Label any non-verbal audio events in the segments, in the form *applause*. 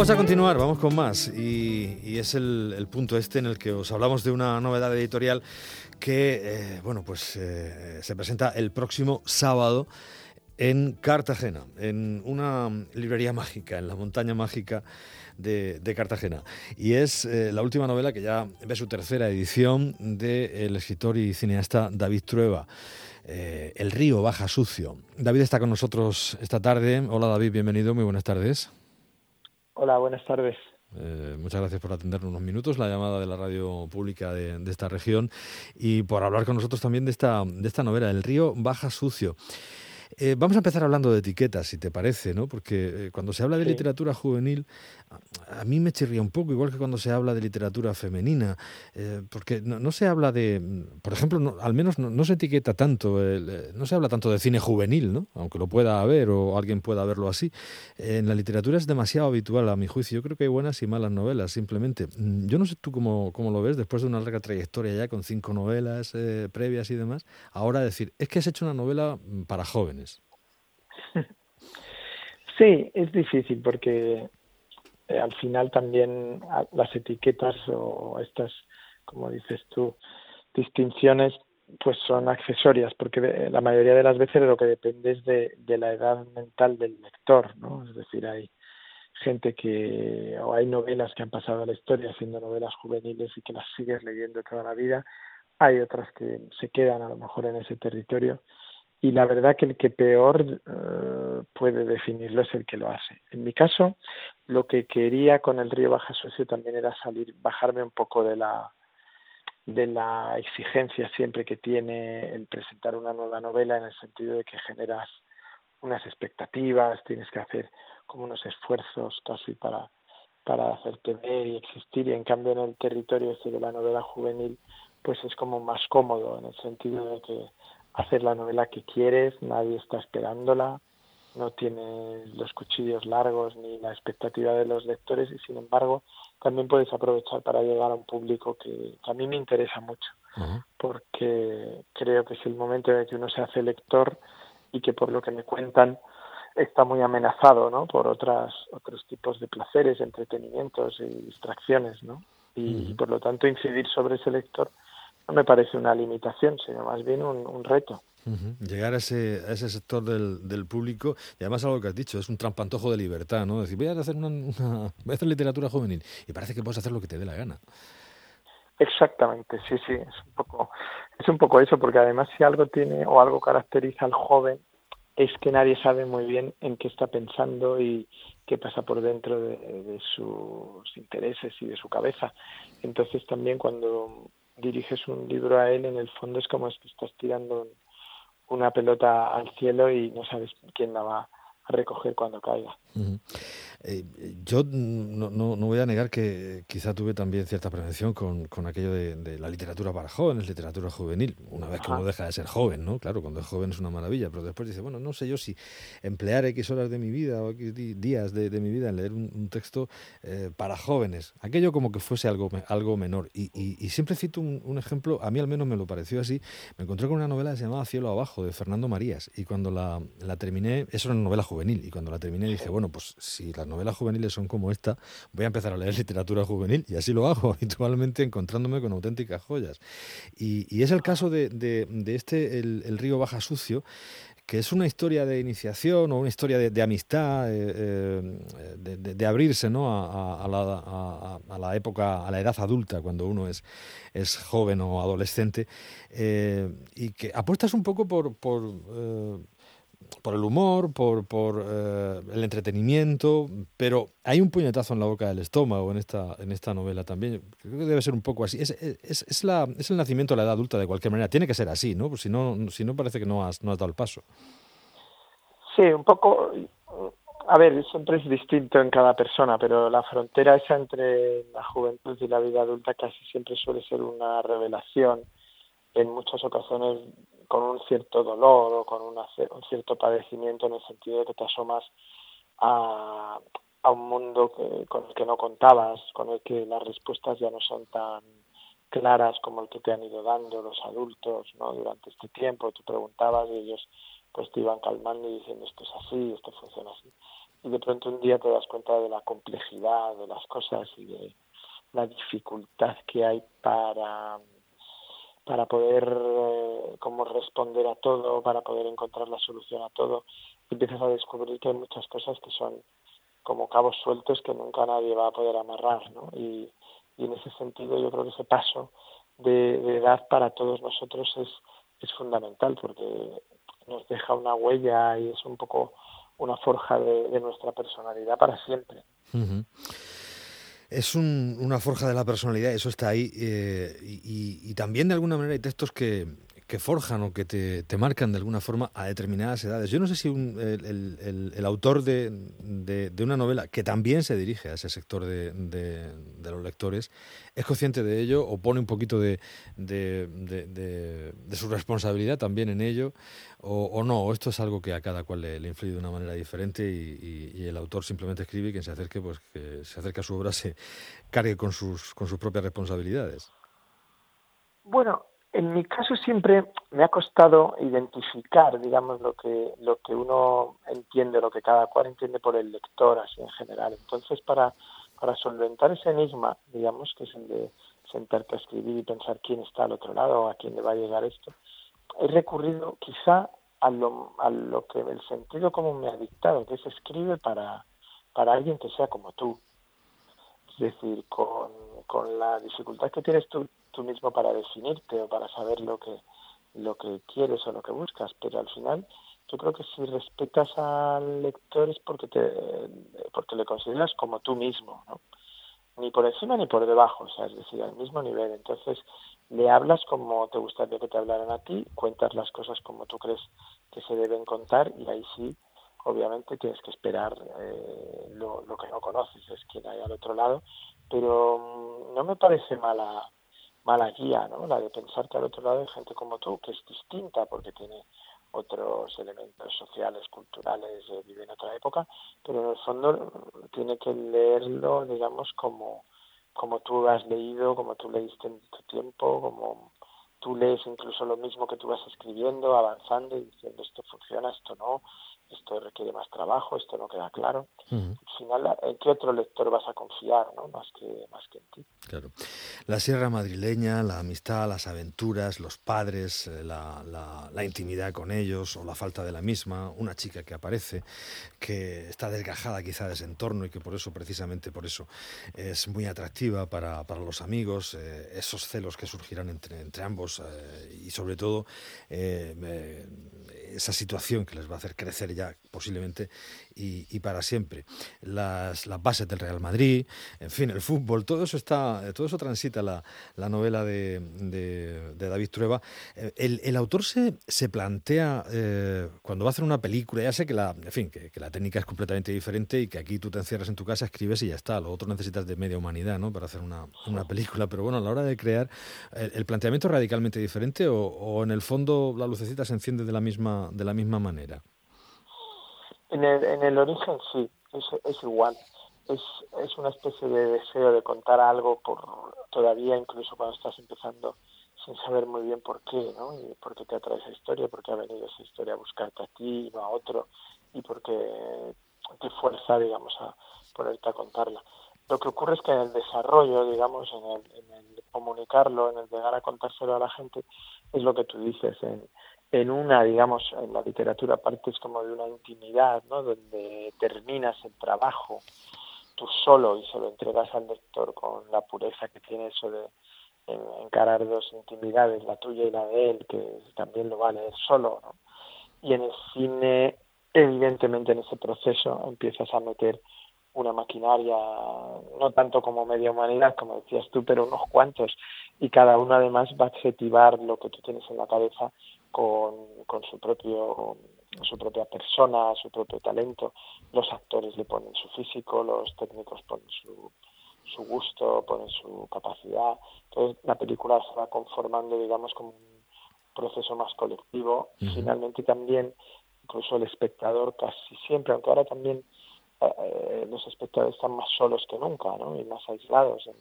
Vamos a continuar, vamos con más. Y, es el, punto este en el que os hablamos de una novedad editorial que, eh, bueno, pues eh, se presenta el próximo sábado en Cartagena, en una librería mágica, en la montaña mágica de, Cartagena. Y es eh, la última novela que ya ve su tercera edición del escritor y cineasta David Trueba. el río baja sucio. David está con nosotros esta tarde. Hola David, bienvenido, muy buenas tardes. Hola, buenas tardes. Eh, muchas gracias por atender unos minutos la llamada de la radio pública de, esta región y por hablar con nosotros también de esta, de esta novela, El río baja sucio. Eh, vamos a empezar hablando de etiquetas, si te parece, ¿no? Porque eh, cuando se habla de literatura juvenil, a, mí me chirría un poco, igual que cuando se habla de literatura femenina, eh, porque no, se habla de, por ejemplo, al menos no, se etiqueta tanto, no se habla tanto de cine juvenil, ¿no? Aunque lo pueda haber o alguien pueda verlo así. en la literatura es demasiado habitual, a mi juicio. Yo creo que hay buenas y malas novelas, simplemente. Mm, yo no sé tú cómo, cómo lo ves, después de una larga trayectoria ya con cinco novelas previas y demás, ahora decir, es que has hecho una novela mm, para jóvenes. *laughs* Sí, es difícil porque eh, al final también las etiquetas o estas, como dices tú, distinciones, pues son accesorias, porque la mayoría de las veces lo que depende es de, de la edad mental del lector, ¿no? Es decir, hay gente que, o hay novelas que han pasado a la historia siendo novelas juveniles y que las sigues leyendo toda la vida, hay otras que se quedan a lo mejor en ese territorio y la verdad que el que peor eh, puede definirlo es el que lo hace. En mi caso, lo que quería con el río Baja Sucio también era salir, bajarme un poco de la de la exigencia siempre que tiene el presentar una nueva novela en el sentido de que generas unas expectativas, tienes que hacer como unos esfuerzos casi para para hacerte ver y existir y en cambio en el territorio este de la novela juvenil pues es como más cómodo en el sentido de que hacer la novela que quieres, nadie está esperándola, no tiene los cuchillos largos ni la expectativa de los lectores y sin embargo también puedes aprovechar para llegar a un público que, a mí me interesa mucho porque creo que es el momento en el que uno se hace lector y que por lo que me cuentan está muy amenazado ¿no? por otras, otros tipos de placeres, entretenimientos y distracciones ¿no? y por lo tanto incidir sobre ese lector no me parece una limitación, sino más bien un, reto. Llegar a ese, a ese sector del, del, público, y además algo que has dicho, es un trampantojo de libertad, ¿no? Decir, voy a hacer, una, voy a hacer literatura juvenil, y parece que puedes hacer lo que te dé la gana. Exactamente, sí, sí, es un poco, es un poco eso, porque además si algo tiene o algo caracteriza al joven es que nadie sabe muy bien en qué está pensando y qué pasa por dentro de, de sus intereses y de su cabeza. Entonces también cuando diriges un libro a él, en el fondo es como si estás tirando una pelota al cielo y no sabes quién la va a recoger cuando caiga. Eh, yo no, no, voy a negar que quizá tuve también cierta prevención con, con aquello de, la literatura para jóvenes, literatura juvenil, una vez que uno deja de ser joven, ¿no? Claro, cuando es joven es una maravilla, pero después dice, bueno, no sé yo si emplear X horas de mi vida o X días de, mi vida en leer un, texto eh, para jóvenes, aquello como que fuese algo, algo menor. Y, y, siempre cito un, ejemplo, a mí al menos me lo pareció así, me encontré con una novela que se llamaba Cielo Abajo, de Fernando Marías, y cuando la, la terminé, eso era una novela juvenil, y cuando la terminé dije, bueno, pues si las novelas juveniles son como esta, voy a empezar a leer literatura juvenil y así lo hago *laughs* habitualmente encontrándome con auténticas joyas. Y, es el caso de, este, el, río Baja Sucio, que es una historia de iniciación o una historia de, amistad, eh, eh, de, abrirse ¿no? a, la, época, a la edad adulta, cuando uno es, es joven o adolescente, eh, y que apuestas un poco por, por por el humor, por, por eh, el entretenimiento, pero hay un puñetazo en la boca del estómago en esta, en esta novela también. Creo que debe ser un poco así. Es, es, es, la, es el nacimiento de la edad adulta de cualquier manera. Tiene que ser así, ¿no? Pues si no, si no parece que no has, no has dado el paso. Sí, un poco. A ver, siempre es distinto en cada persona, pero la frontera esa entre la juventud y la vida adulta casi siempre suele ser una revelación. En muchas ocasiones con un cierto dolor o con un cierto padecimiento en el sentido de que te asomas a, un mundo con el que no contabas, con el que las respuestas ya no son tan claras como el que te han ido dando los adultos ¿no? durante este tiempo. Tú preguntabas y ellos pues te iban calmando y diciendo esto es así, esto funciona así. y de pronto un día te das cuenta de la complejidad de las cosas y de la dificultad que hay para para poder eh, como responder a todo, para poder encontrar la solución a todo, empiezas a descubrir que hay muchas cosas que son como cabos sueltos que nunca nadie va a poder amarrar, ¿no? Y, y en ese sentido yo creo que ese paso de, edad para todos nosotros es, es fundamental porque nos deja una huella y es un poco una forja de, nuestra personalidad para siempre. Es una forja de la personalidad, eso está ahí. Eh, y, también de alguna manera hay textos que, que forjan o que te, te, marcan de alguna forma a determinadas edades. Yo no sé si el, el, autor de, de, una novela que también se dirige a ese sector de, de, los lectores es consciente de ello o pone un poquito de, su responsabilidad también en ello o, o, no, o esto es algo que a cada cual le, influye de una manera diferente y, y, el autor simplemente escribe y quien se acerque, pues que se acerque a su obra se cargue con sus, con sus propias responsabilidades. Bueno, en mi caso siempre me ha costado identificar, digamos, lo que lo que uno entiende, lo que cada cual entiende por el lector, así en general. Entonces, para para solventar ese enigma, digamos, que es el de sentarte a escribir y pensar quién está al otro lado, a quién le va a llegar esto, he recurrido quizá a lo, a lo que el sentido común me ha dictado, que es escribe para, para alguien que sea como tú. Es decir, con la dificultad que tienes tú tú mismo para definirte o para saber lo que lo que quieres o lo que buscas, pero al final yo creo que si respetas al lector es porque te porque le consideras como tú mismo, ¿no? ni por encima ni por debajo, o sea, es decir, al mismo nivel. Entonces, le hablas como te gustaría que te hablaran a ti, cuentas las cosas como tú crees que se deben contar y ahí sí, obviamente, tienes que esperar eh, lo, lo que no conoces, es quien hay al otro lado, pero no me parece mala mala guía, ¿no? La de pensar que al otro lado hay gente como tú, que es distinta porque tiene otros elementos sociales, culturales, eh, vive en otra época, pero en el fondo tiene que leerlo, digamos, como, como tú has leído, como tú leíste en tu tiempo, como tú lees incluso lo mismo que tú vas escribiendo, avanzando y diciendo esto funciona, esto no, esto requiere más trabajo, esto no queda claro. Al final, ¿en qué otro lector vas a confiar, no? Más que, más que en ti. Claro. La sierra madrileña, la amistad, las aventuras, los padres, eh, la, la, intimidad con ellos o la falta de la misma, una chica que aparece, que está desgajada quizá de ese entorno y que por eso, precisamente por eso, es muy atractiva para, para los amigos, eh, esos celos que surgirán entre, entre ambos eh, y sobre todo esa situación que les va a hacer crecer ya posiblemente y, para siempre. Las, las, bases del Real Madrid, en fin, el fútbol, todo eso está, todo eso transita la, la novela de, de, David Trueba. Eh, el, el autor se, se plantea eh, cuando va a hacer una película, ya sé que la, en fin, que, la técnica es completamente diferente y que aquí tú te encierras en tu casa, escribes y ya está. Lo otro necesitas de media humanidad, ¿no? Para hacer una, una película. Pero bueno, a la hora de crear, el, planteamiento es radicalmente diferente o, o en el fondo la lucecita se enciende de la misma, de la misma manera. En el, en el origen sí, es, es igual. Es, es una especie de deseo de contar algo por todavía incluso cuando estás empezando sin saber muy bien por qué, ¿no? Y por qué te atrae esa historia, por qué ha venido esa historia a buscarte a ti y no a otro, y por qué te fuerza, digamos, a ponerte a contarla. Lo que ocurre es que en el desarrollo, digamos, en el, en el comunicarlo, en el llegar a contárselo a la gente, es lo que tú dices, en, en una, digamos, en la literatura partes como de una intimidad, ¿no? Donde terminas el trabajo tú solo y se lo entregas al lector con la pureza que tiene eso de encarar dos intimidades, la tuya y la de él, que también lo vale solo, ¿no? Y en el cine, evidentemente en ese proceso empiezas a meter una maquinaria, no tanto como media humanidad, como decías tú, pero unos cuantos, y cada uno además va a adjetivar lo que tú tienes en la cabeza con, con su propio su propia persona, su propio talento, los actores le ponen su físico, los técnicos ponen su, su gusto, ponen su capacidad, entonces la película se va conformando, digamos, como un proceso más colectivo, y finalmente también incluso el espectador casi siempre, aunque ahora también eh, los espectadores están más solos que nunca, ¿no? Y más aislados, en,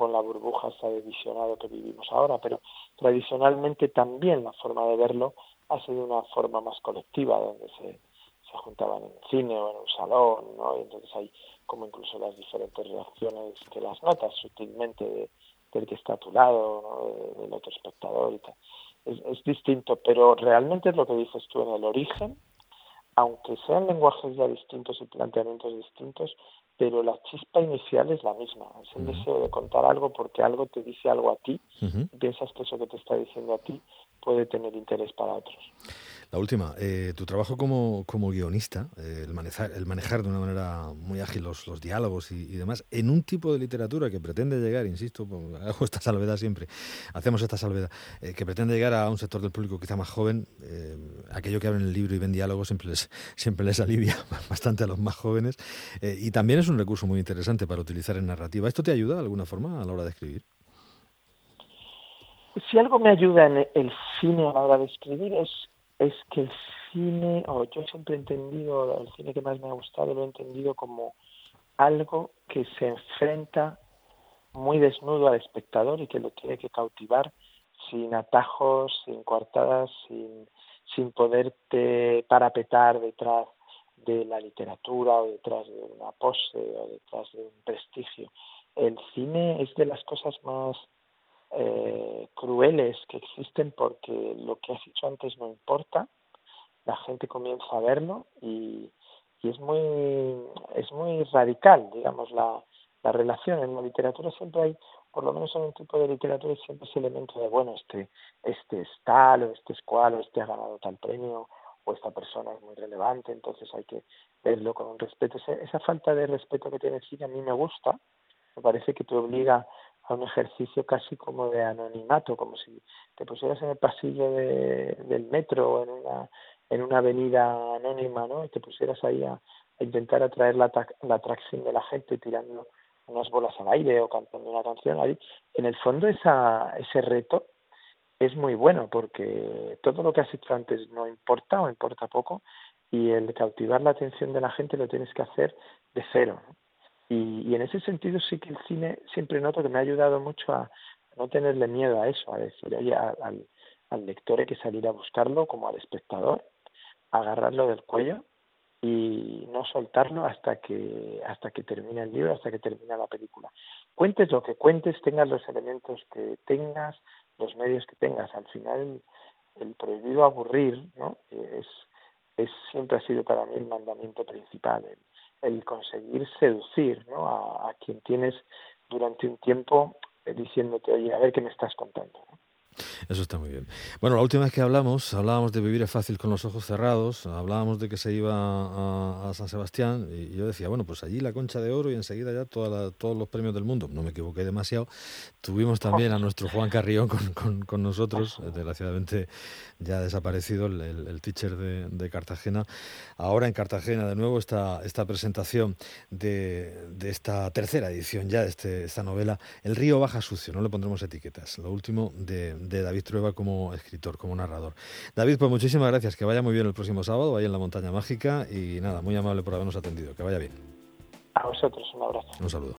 en la burbuja esta de visionado que vivimos ahora, pero tradicionalmente también la forma de verlo ha sido una forma más colectiva, donde se, se juntaban en cine o en un salón, ¿no? Y entonces hay como incluso las diferentes reacciones que las notas sutilmente del que está a tu lado, del otro espectador y tal. Es distinto, pero realmente es lo que dices tú en el origen, aunque sean lenguajes ya distintos y planteamientos distintos, pero la chispa inicial es la misma. Es el deseo de contar algo porque algo te dice algo a ti piensas que eso que te está diciendo a ti puede tener interés para otros. La última, eh, tu trabajo como, como guionista, eh, el, manejar, el manejar de una manera muy ágil los, los diálogos y, demás, en un tipo de literatura que pretende llegar, insisto, *laughs* hago esta salvedad siempre, hacemos esta salvedad, eh, que pretende llegar a un sector del público quizá más joven, aquello que abren el libro y ven diálogos siempre les, *laughs* siempre les alivia *laughs* bastante a los más jóvenes, y también es un recurso muy interesante para utilizar en narrativa. ¿Esto te ayuda de alguna forma a la hora de escribir? Si algo me ayuda en el cine a la hora de escribir es es que el cine, o yo siempre he entendido, el cine que más me ha gustado lo he entendido como algo que se enfrenta muy desnudo al espectador y que lo tiene que cautivar sin atajos, sin coartadas, sin, sin poderte parapetar detrás de la literatura o detrás de una pose o detrás de un prestigio. El cine es de las cosas más eh, crueles que existen porque lo que has dicho antes no importa, la gente comienza a verlo y, es muy es muy radical, digamos, la, la relación. En la literatura siempre hay, por lo menos en un tipo de literatura, siempre ese elemento de, bueno, este, este es tal, o este es cual, o este ha ganado tal premio, o esta persona es muy relevante, entonces hay que verlo con un respeto. Esa, esa falta de respeto que tiene el cine a mí me gusta, me parece que te obliga a un ejercicio casi como de anonimato, como si te pusieras en el pasillo de, del metro o en una, en una avenida anónima, ¿no? Y te pusieras ahí a, intentar atraer la, la atracción de la gente tirando unas bolas al aire o cantando una canción. Ahí, en el fondo esa, ese reto es muy bueno porque todo lo que has hecho antes no importa o importa poco y el cautivar la atención de la gente lo tienes que hacer de cero. Y, en ese sentido sí que el cine siempre noto que me ha ayudado mucho a no tenerle miedo a eso, a decir, al, al lector hay que salir a buscarlo como al espectador, agarrarlo del cuello y no soltarlo hasta que hasta que termine el libro, hasta que termine la película. Cuentes lo que cuentes, tengas los elementos que tengas, los medios que tengas. Al final el prohibido aburrir, ¿no? Es, es siempre ha sido para mí el mandamiento principal, el conseguir seducir ¿no? a, quien tienes durante un tiempo eh, diciéndote, oye, a ver qué me estás contando. Eso está muy bien. Bueno, la última vez que hablamos, hablábamos de vivir es fácil con los ojos cerrados, hablábamos de que se iba a, San Sebastián y yo decía, bueno, pues allí la concha de oro y enseguida ya todos los premios del mundo. No me equivoqué demasiado. Tuvimos también a nuestro Juan Carrión con, con, nosotros, desgraciadamente ya desaparecido el, teacher de, Cartagena. Ahora en Cartagena de nuevo esta, esta presentación de, de esta tercera edición ya de este, esta novela, El río baja sucio, no le pondremos etiquetas. Lo último de de David Trueba como escritor, como narrador. David, pues muchísimas gracias, que vaya muy bien el próximo sábado, vaya en la Montaña Mágica y nada, muy amable por habernos atendido, que vaya bien. A vosotros, un abrazo. Un saludo.